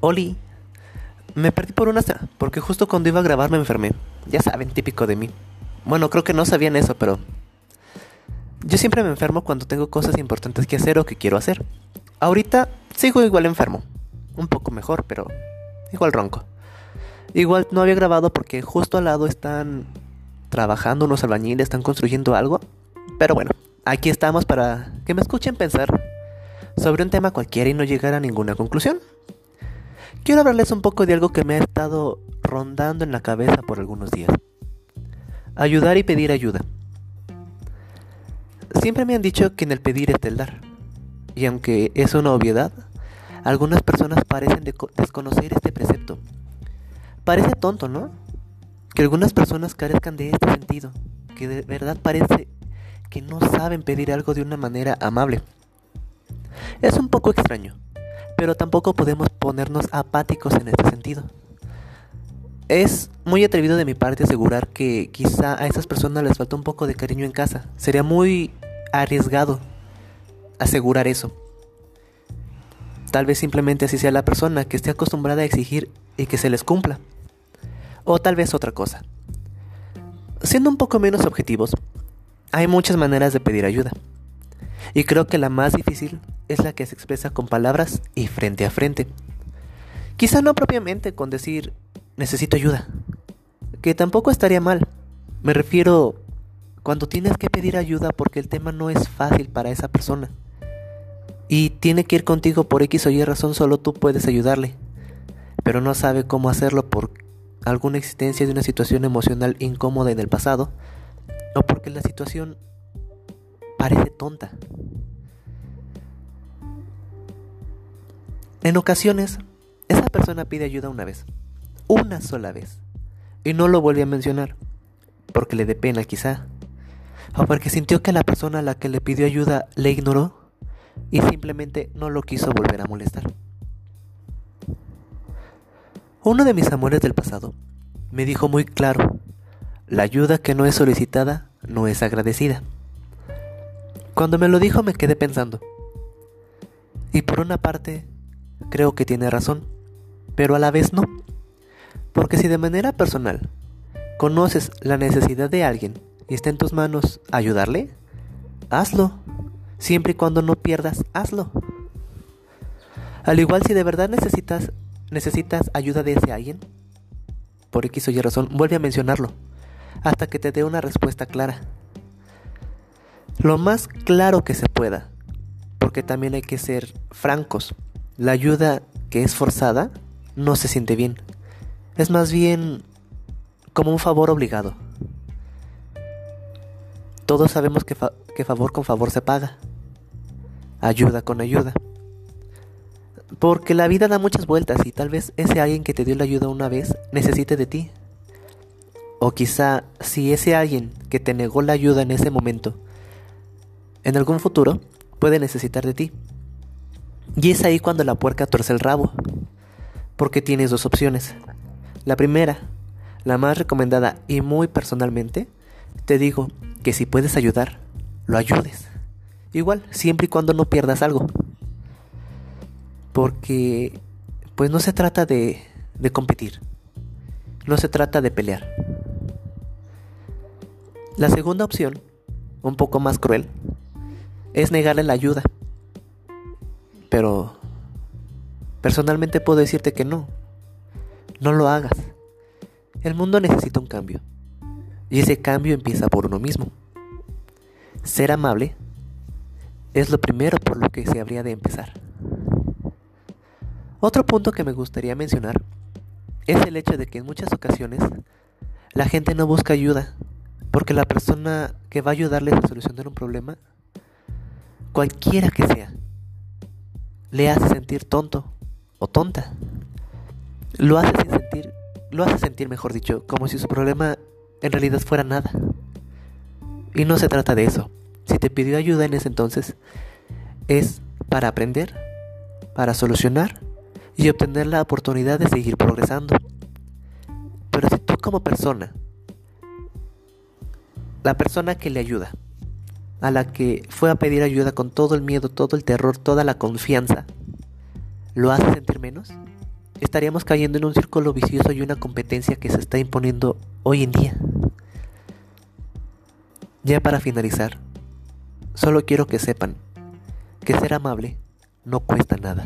Oli, me perdí por una porque justo cuando iba a grabar me enfermé. Ya saben, típico de mí. Bueno, creo que no sabían eso, pero... Yo siempre me enfermo cuando tengo cosas importantes que hacer o que quiero hacer. Ahorita sigo igual enfermo. Un poco mejor, pero igual ronco. Igual no había grabado porque justo al lado están trabajando unos albañiles, están construyendo algo. Pero bueno, aquí estamos para que me escuchen pensar sobre un tema cualquiera y no llegar a ninguna conclusión. Quiero hablarles un poco de algo que me ha estado rondando en la cabeza por algunos días. Ayudar y pedir ayuda. Siempre me han dicho que en el pedir es el dar. Y aunque es una obviedad, algunas personas parecen desconocer este precepto. Parece tonto, ¿no? Que algunas personas carezcan de este sentido, que de verdad parece que no saben pedir algo de una manera amable. Es un poco extraño, pero tampoco podemos ponernos apáticos en este sentido. Es muy atrevido de mi parte asegurar que quizá a esas personas les falta un poco de cariño en casa. Sería muy arriesgado asegurar eso. Tal vez simplemente así sea la persona que esté acostumbrada a exigir y que se les cumpla. O tal vez otra cosa. Siendo un poco menos objetivos, hay muchas maneras de pedir ayuda. Y creo que la más difícil es la que se expresa con palabras y frente a frente. Quizá no propiamente con decir necesito ayuda, que tampoco estaría mal. Me refiero cuando tienes que pedir ayuda porque el tema no es fácil para esa persona. Y tiene que ir contigo por X o Y razón, solo tú puedes ayudarle. Pero no sabe cómo hacerlo por alguna existencia de una situación emocional incómoda en el pasado o porque la situación parece tonta. En ocasiones, esa persona pide ayuda una vez, una sola vez, y no lo vuelve a mencionar, porque le dé pena quizá, o porque sintió que la persona a la que le pidió ayuda le ignoró y simplemente no lo quiso volver a molestar. Uno de mis amores del pasado me dijo muy claro, la ayuda que no es solicitada no es agradecida. Cuando me lo dijo me quedé pensando. Y por una parte, creo que tiene razón, pero a la vez no. Porque si de manera personal conoces la necesidad de alguien y está en tus manos ayudarle, hazlo. Siempre y cuando no pierdas, hazlo. Al igual si de verdad necesitas necesitas ayuda de ese alguien, por X o Y razón, vuelve a mencionarlo hasta que te dé una respuesta clara lo más claro que se pueda, porque también hay que ser francos. La ayuda que es forzada no se siente bien. Es más bien como un favor obligado. Todos sabemos que, favor con favor se paga. Ayuda con ayuda. Porque la vida da muchas vueltas y tal vez ese alguien que te dio la ayuda una vez necesite de ti. O quizá si ese alguien que te negó la ayuda en ese momento en algún futuro puede necesitar de ti. Y es ahí cuando la puerca tuerce el rabo, porque tienes dos opciones. La primera, la más recomendada y muy personalmente, te digo que si puedes ayudar, lo ayudes. Igual, siempre y cuando no pierdas algo. Porque, pues no se trata de, de competir. No se trata de pelear. La segunda opción, un poco más cruel, es negarle la ayuda. Pero personalmente puedo decirte que no. No lo hagas. El mundo necesita un cambio. Y ese cambio empieza por uno mismo. Ser amable es lo primero por lo que se habría de empezar. Otro punto que me gustaría mencionar es el hecho de que en muchas ocasiones la gente no busca ayuda porque la persona que va a ayudarles a solucionar un problema cualquiera que sea, le hace sentir tonto o tonta. Lo hace sentir, lo hace sentir, mejor dicho, como si su problema en realidad fuera nada. Y no se trata de eso. Si te pidió ayuda en ese entonces, es para aprender, para solucionar y obtener la oportunidad de seguir progresando. Pero si tú como persona, la persona que le ayuda, a la que fue a pedir ayuda con todo el miedo, todo el terror, toda la confianza, ¿lo hace sentir menos? estaríamos cayendo en un círculo vicioso y una competencia que se está imponiendo hoy en día. Ya para finalizar, solo quiero que sepan que ser amable no cuesta nada.